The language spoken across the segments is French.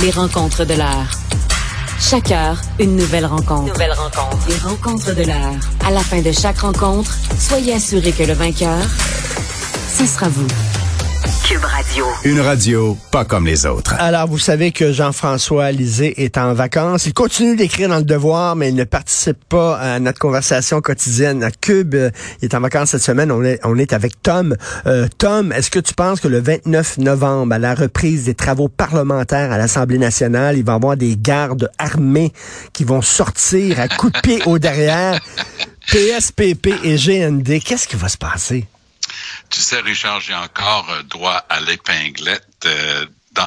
Les rencontres de l'heure. Chaque heure, une nouvelle rencontre. Nouvelle rencontre. Les rencontres de l'heure. À la fin de chaque rencontre, soyez assurés que le vainqueur, ce sera vous. Cube Radio. Une radio pas comme les autres. Alors, vous savez que Jean-François Lisée est en vacances. Il continue d'écrire dans le devoir, mais il ne participe pas à notre conversation quotidienne à Cube. Il est en vacances cette semaine. On est, on est avec Tom. Euh, Tom, est-ce que tu penses que le 29 novembre, à la reprise des travaux parlementaires à l'Assemblée nationale, il va y avoir des gardes armés qui vont sortir à coups de pied au derrière? PSPP et GND, qu'est-ce qui va se passer? Tu sais, Richard, j'ai encore euh, droit à l'épinglette euh,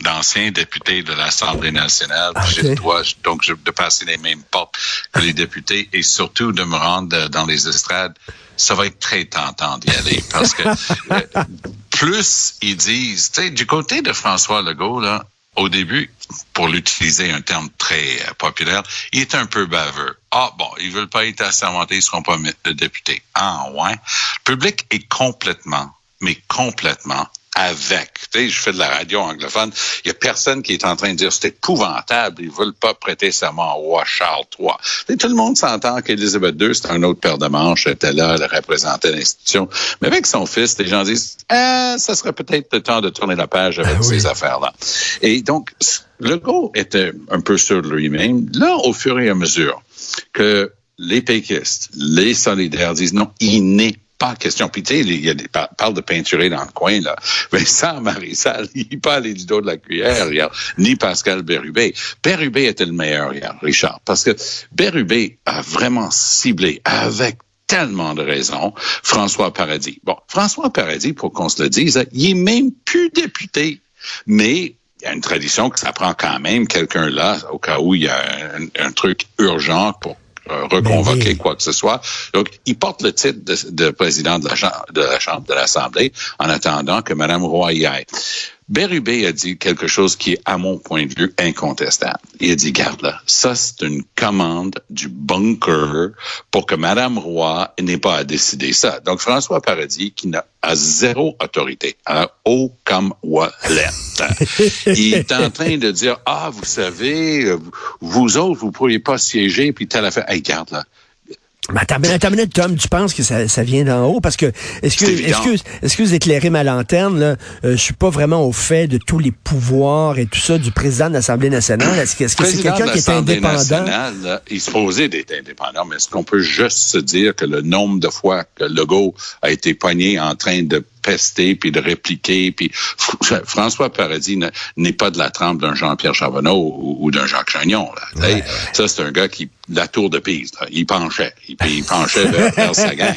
d'anciens députés de l'Assemblée nationale. Ah, J'ai le droit, donc, de passer les mêmes portes que les députés et surtout de me rendre dans les estrades. Ça va être très tentant d'y aller parce que euh, plus ils disent, tu sais, du côté de François Legault, là, au début, pour l'utiliser un terme très euh, populaire, il est un peu baveux. Ah bon, ils veulent pas être assermentés, ils seront pas députés. Ah ouais. Public est complètement, mais complètement avec. Tu sais, je fais de la radio anglophone. Il y a personne qui est en train de dire c'est épouvantable. Ils veulent pas prêter serment au roi Charles III. Tu tout le monde s'entend qu'Élisabeth II, c'est un autre père de manche. Elle était là, elle représentait l'institution. Mais avec son fils, les gens disent, ah, ça serait peut-être le temps de tourner la page avec Ah oui. ces affaires-là. Et donc, Legault était un peu sûr de lui-même. Là, au fur et à mesure que les péquistes, les solidaires disent non, il n'est pas question. Puis il parle de peinturer dans le coin, là. Vincent Marissal, il parlait du dos de la cuillère ni Pascal Bérubé. Bérubé était le meilleur hier, Richard, parce que Bérubé a vraiment ciblé avec tellement de raisons François Paradis. Bon, François Paradis, pour qu'on se le dise, il est même plus député, mais il y a une tradition que ça prend quand même quelqu'un là au cas où il y a un, truc urgent pour reconvoquer Ben oui. quoi que ce soit. Donc, il porte le titre de, de président de la, Chambre, de la Chambre, de l'Assemblée, en attendant que Mme Roy y aille. Bérubé a dit quelque chose qui est, à mon point de vue, incontestable. Il a dit, garde là, ça c'est une commande du bunker pour que Mme Roy n'ait pas à décider ça. Donc, François Paradis, qui n'a zéro autorité, a haut comme Wallet. Il est en train de dire, ah, vous savez, vous autres, vous pourriez pas siéger, puis telle affaire. Hey, garde là. Mais attends, minute, Tom, tu penses que ça, ça vient d'en haut? Parce que, que, que, est-ce que vous éclairez ma lanterne, là? Euh, je suis pas vraiment au fait de tous les pouvoirs et tout ça du président de l'Assemblée nationale. Est-ce que, est-ce que c'est président quelqu'un de qui est indépendant? nationale, là, il se posait d'être indépendant, mais est-ce qu'on peut juste se dire que le nombre de fois que Legault a été poigné en train de pester puis de répliquer, puis Fr- François Paradis ne- n'est pas de la trempe d'un Jean-Pierre Charbonneau ou, ou d'un Jacques Chagnon. Là. Ça, c'est un gars qui, la tour de Pise, là, il penchait, il, il penchait vers, vers sa gang.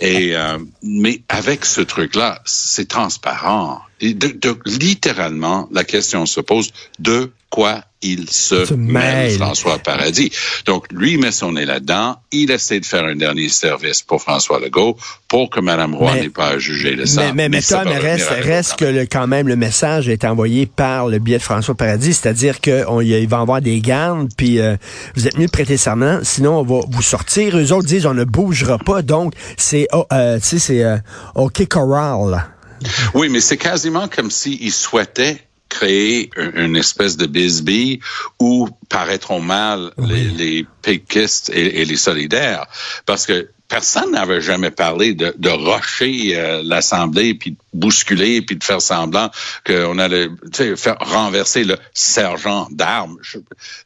Et, euh, mais avec ce truc-là, c'est transparent. De, de- littéralement, la question se pose de quoi il se, Se mêle, mêle. François Paradis. Donc, lui met son nez là-dedans. Il essaie de faire un dernier service pour François Legault pour que Mme Roy Mais- n'ait pas à juger de ça. Mais, mais, mais Tom, revenir reste, reste que le, quand même le message est envoyé par le biais de François Paradis, c'est-à-dire qu'il va avoir des gardes, puis euh, vous êtes mieux de prêter serment, sinon on va vous sortir. Eux autres disent on ne bougera pas, donc c'est oh, euh, tu sais c'est euh, OK Corral. Oui, mais c'est quasiment comme s'il souhaitait créer un- une espèce de bisbille où paraîtront mal les, les péquistes et, et les solidaires. Parce que personne n'avait jamais parlé de, de rocher euh, l'Assemblée, puis de bousculer, puis de faire semblant qu'on allait faire renverser le sergent d'armes.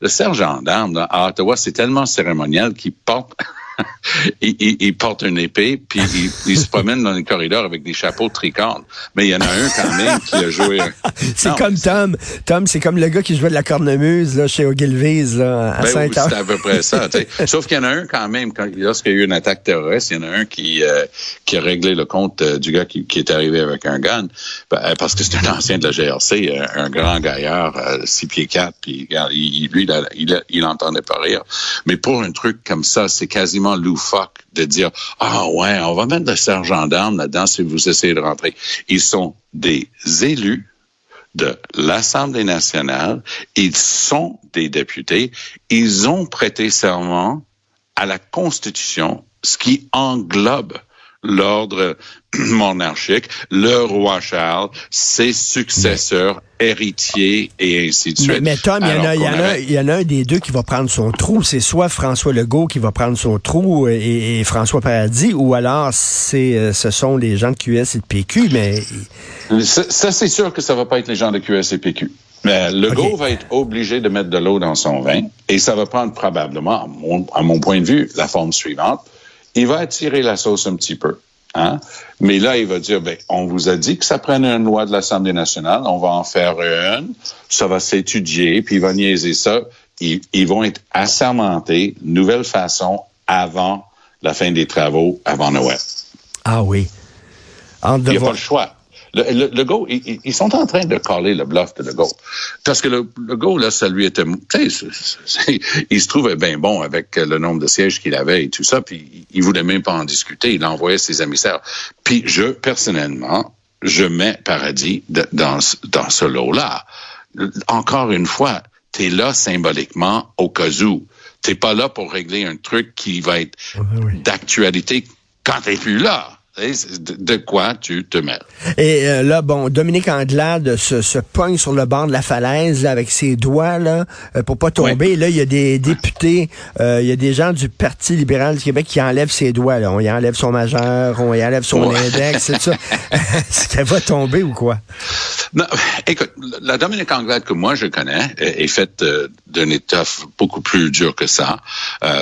Le sergent d'armes à Ottawa, c'est tellement cérémonial qu'il porte... il, il- il porte une épée, puis il, il se promène dans les corridors avec des chapeaux de tricorne. Mais il y en a un quand même qui a joué... C'est comme Tom. Tom, c'est comme le gars qui jouait de la cornemuse là, chez Ogilvy's là, à Ben oui, Saint-Anne. c'est à peu près ça. Sauf qu'il y en a un quand même, quand, lorsqu'il y a eu une attaque terroriste, il y en a un qui, euh, qui a réglé le compte euh, du gars qui, qui est arrivé avec un gun, Ben, euh, parce que c'est un ancien de la GRC, euh, un grand gaillard, euh, six pieds quatre, puis lui, il, il, il entendait pas rire. Mais pour un truc comme ça, c'est quasiment loufoque de dire, ah ouais, on va mettre le sergent d'armes là-dedans si vous essayez de rentrer. Ils sont des élus de l'Assemblée nationale. Ils sont des députés. Ils ont prêté serment à la Constitution, ce qui englobe l'ordre monarchique, le roi Charles, ses successeurs, héritiers et ainsi de suite. Mais, mais Tom, il y, en a, y, en a, y en a un des deux qui va prendre son trou. C'est soit François Legault qui va prendre son trou et, et François Paradis, ou alors c'est euh, ce sont les gens de QS et de PQ, mais... Ça, ça c'est sûr que ça va pas être les gens de QS et PQ. Mais Legault okay. va être obligé de mettre de l'eau dans son vin et ça va prendre probablement, à mon, à mon point de vue, la forme suivante. Il va attirer la sauce un petit peu. Hein? Mais là, il va dire, ben, on vous a dit que ça prenne une loi de l'Assemblée nationale, on va en faire une, ça va s'étudier, puis il va niaiser ça. Ils, ils vont être assermentés, nouvelle façon, avant la fin des travaux, avant Noël. Ah oui. il n'y a pas le choix. Le, le, le go, ils, ils, sont en train de coller le bluff de Legault. Parce que le, le go, là, ça lui était... Tu sais, il se trouvait bien bon avec le nombre de sièges qu'il avait et tout ça, puis il voulait même pas en discuter. Il envoyait ses émissaires. Puis je, personnellement, je mets Paradis de, dans, dans ce lot-là. Encore une fois, tu es là symboliquement au cas où. T'es pas là pour régler un truc qui va être oui. d'actualité quand t'es plus là. De quoi tu te mets. Et euh, là, bon, Dominique Anglade se, se pogne sur le bord de la falaise là, avec ses doigts là, euh, pour pas tomber. Oui. Là, il y a des députés, euh, il y a des gens du Parti libéral du Québec qui enlèvent ses doigts. Là. On y enlève son majeur, on y enlève son ouais. index, c'est ça. Est-ce qu'elle va tomber ou quoi? Non, écoute, la Dominique Anglade que moi je connais est, faite euh, d'un étoffe beaucoup plus dur que ça.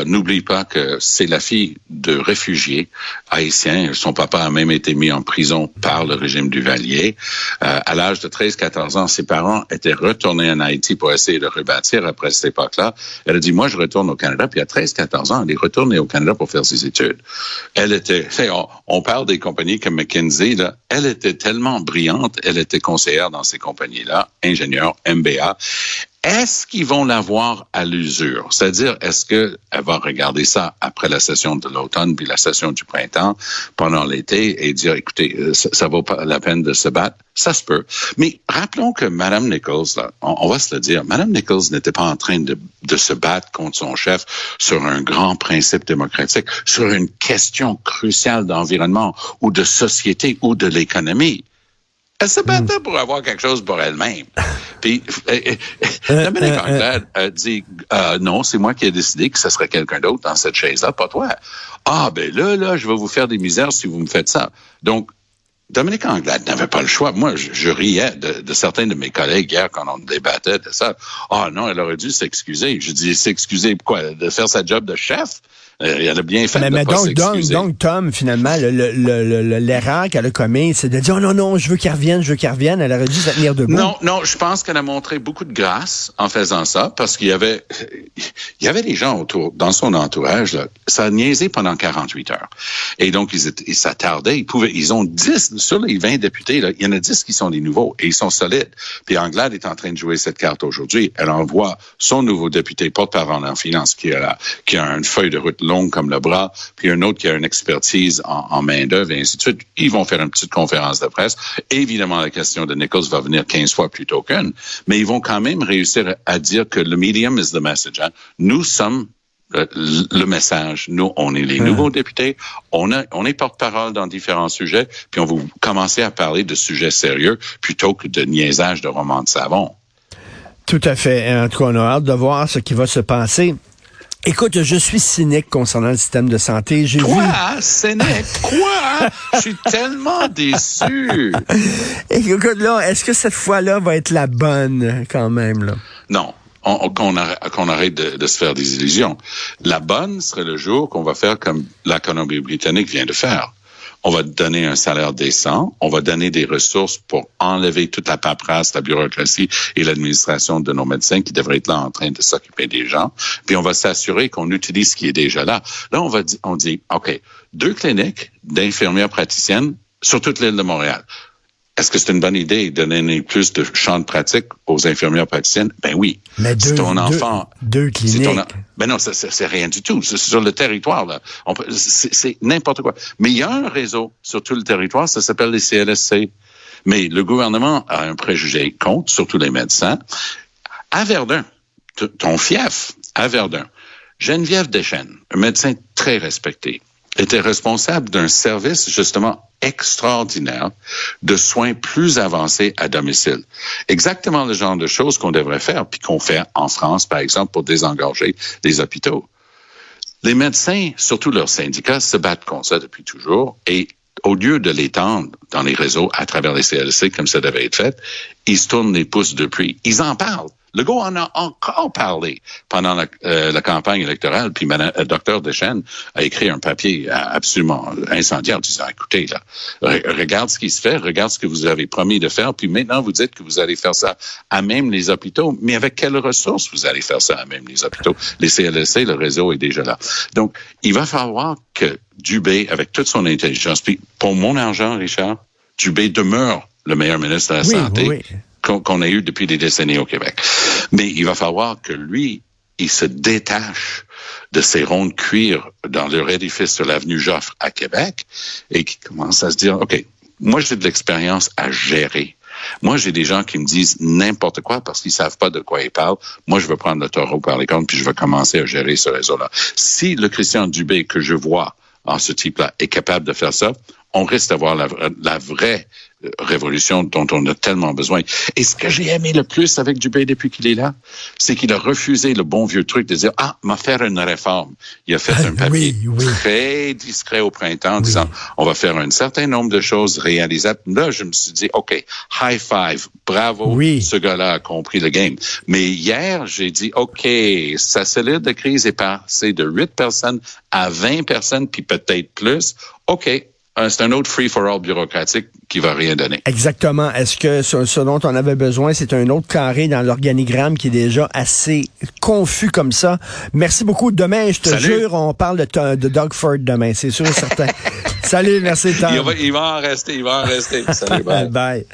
N'oublie pas que c'est la fille de réfugiés haïtiens. Son papa a même été mis en prison par le régime du Valier. Euh, à l'âge de 13-14 ans, ses parents étaient retournés en Haïti pour essayer de rebâtir après cette époque-là. Elle a dit, moi, je retourne au Canada. Puis à 13-14 ans, elle est retournée au Canada pour faire ses études. Elle était, on, on parle des compagnies comme McKinsey, là. Elle était tellement brillante. Elle était conseillère dans ces compagnies-là, ingénieure, MBA. Est-ce qu'ils vont l'avoir à l'usure? C'est-à-dire, est-ce qu'elle va regarder ça après la session de l'automne puis la session du printemps pendant l'été et dire, écoutez, euh, ça, ça vaut pas la peine de se battre? Ça se peut. Mais rappelons que Mme Nichols, là, on, va se le dire, Mme Nichols n'était pas en train de se battre contre son chef sur un grand principe démocratique, sur une question cruciale d'environnement ou de société ou de l'économie. Elle se battait pour avoir quelque chose pour elle-même. Puis, Dominique Anglade a dit, euh, non, c'est moi qui ai décidé que ce serait quelqu'un d'autre dans cette chaise-là, pas toi. Ah, ben là, là, je vais vous faire des misères si vous me faites ça. Donc, Dominique Anglade n'avait pas le choix. Moi, je, je riais de, de, certains de mes collègues hier quand on débattait de ça. Ah non, elle aurait dû s'excuser. Je dis s'excuser quoi? De faire sa job de chef? Euh, elle a bien fait mais, de mais pas donc, donc, donc, Tom, finalement, l'erreur qu'elle a commise, c'est de dire, oh non, non, je veux qu'elle revienne, je veux qu'elle revienne. Elle aurait dû se tenir debout. Non, non, je pense qu'elle a montré beaucoup de grâce en faisant ça, parce qu'il y avait, il y avait des gens autour, dans son entourage, là, ça a niaisé pendant 48 heures. Et donc, ils, ils s'attardaient, ils pouvaient, ils ont 10, sur les 20 députés, là, il y en a 10 qui sont des nouveaux, et ils sont solides. Puis Anglade est en train de jouer cette carte aujourd'hui. Elle envoie son nouveau député porte-parole en finance, qui a, qui a une feuille de route longue comme le bras, puis un autre qui a une expertise en, en main-d'œuvre et ainsi de suite. Ils vont faire une petite conférence de presse. Évidemment, la question de Nichols va venir 15 fois plus tôt qu'une, mais ils vont quand même réussir à dire que le medium is the message. Hein. Nous sommes le, le, message. Nous, on est les nouveaux députés, on, a, on est porte-parole dans différents sujets, puis on va commencer à parler de sujets sérieux plutôt que de niaisage de romans de savon. Tout à fait. En tout cas, on a hâte de voir ce qui va se passer. Écoute, je suis cynique concernant le système de santé. J'ai Quoi? Vu... Cynique? Quoi? je suis tellement déçu. Écoute, là, est-ce que cette fois-là va être la bonne quand même, là? Non. Qu'on arrête, qu arrête de, de, se faire des illusions. La bonne serait le jour qu'on va faire comme la Colombie-Britannique vient de faire on va donner un salaire décent, on va donner des ressources pour enlever toute la paperasse, la bureaucratie et l'administration de nos médecins qui devraient être là en train de s'occuper des gens. Puis on va s'assurer qu'on utilise ce qui est déjà là. Là, on va on dit, OK, deux cliniques d'infirmières praticiennes sur toute l'île de Montréal. Est-ce que c'est une bonne idée de donner plus de champs de pratique aux infirmières praticiennes? Ben oui. Mais deux, si ton enfant, deux, deux cliniques. Ton, ben non, c'est rien du tout. C'est sur le territoire, là. C'est n'importe quoi. Mais il y a un réseau sur tout le territoire, ça s'appelle les CLSC. Mais le gouvernement a un préjugé contre, surtout les médecins. À Verdun, ton fief, à Verdun, Geneviève Deschênes, un médecin très respecté, était responsable d'un service justement extraordinaire de soins plus avancés à domicile. Exactement le genre de choses qu'on devrait faire, puis qu'on fait en France, par exemple, pour désengorger les hôpitaux. Les médecins, surtout leurs syndicats, se battent contre ça depuis toujours et au lieu de l'étendre dans les réseaux à travers les CLC comme ça devait être fait, ils se tournent les pouces depuis. Ils en parlent. Le gars en a encore parlé pendant la, euh, campagne électorale, puis le euh, docteur Deschênes a écrit un papier absolument incendiaire disant, écoutez, là, regarde ce qui se fait, regarde ce que vous avez promis de faire, puis maintenant vous dites que vous allez faire ça à même les hôpitaux, mais avec quelles ressources vous allez faire ça à même les hôpitaux? Les CLSC, le réseau est déjà là. Donc, il va falloir que Dubé, avec toute son intelligence, puis pour mon argent, Richard, Dubé demeure le meilleur ministre de la Santé qu'on a eu depuis des décennies au Québec. Mais il va falloir que lui, il se détache de ces ronds de cuir dans leur édifice sur l'avenue Joffre à Québec et qui commence à se dire, OK, moi j'ai de l'expérience à gérer. Moi, j'ai des gens qui me disent n'importe quoi parce qu'ils savent pas de quoi ils parlent. Moi, je veux prendre le taureau par les cornes puis je vais commencer à gérer ce réseau-là. Si le Christian Dubé que je vois en ce type-là est capable de faire ça, on risque d'avoir la, la, vraie euh, révolution dont on a tellement besoin. Et ce que j'ai aimé le plus avec Dubé depuis qu'il est là, c'est qu'il a refusé le bon vieux truc de dire ah, m'a faire une réforme. Il a fait un papier très discret au printemps en disant on va faire un certain nombre de choses réalisables. Là, je me suis dit ok, high five, bravo, ce gars-là a compris le game. Mais hier, j'ai dit ok, sa cellule de crise est passée de 8 personnes à 20 personnes puis peut-être plus. OK, c'est un autre free-for-all bureaucratique qui va rien donner. Exactement. Est-ce que ce, dont on avait besoin, c'est un autre carré dans l'organigramme qui est déjà assez confus comme ça? Merci beaucoup. Demain, je te jure, on parle de, de Doug Ford demain, c'est sûr et certain. Salut, merci, Tom. Il va, il va en rester, il va en rester. Salut, bye. bye.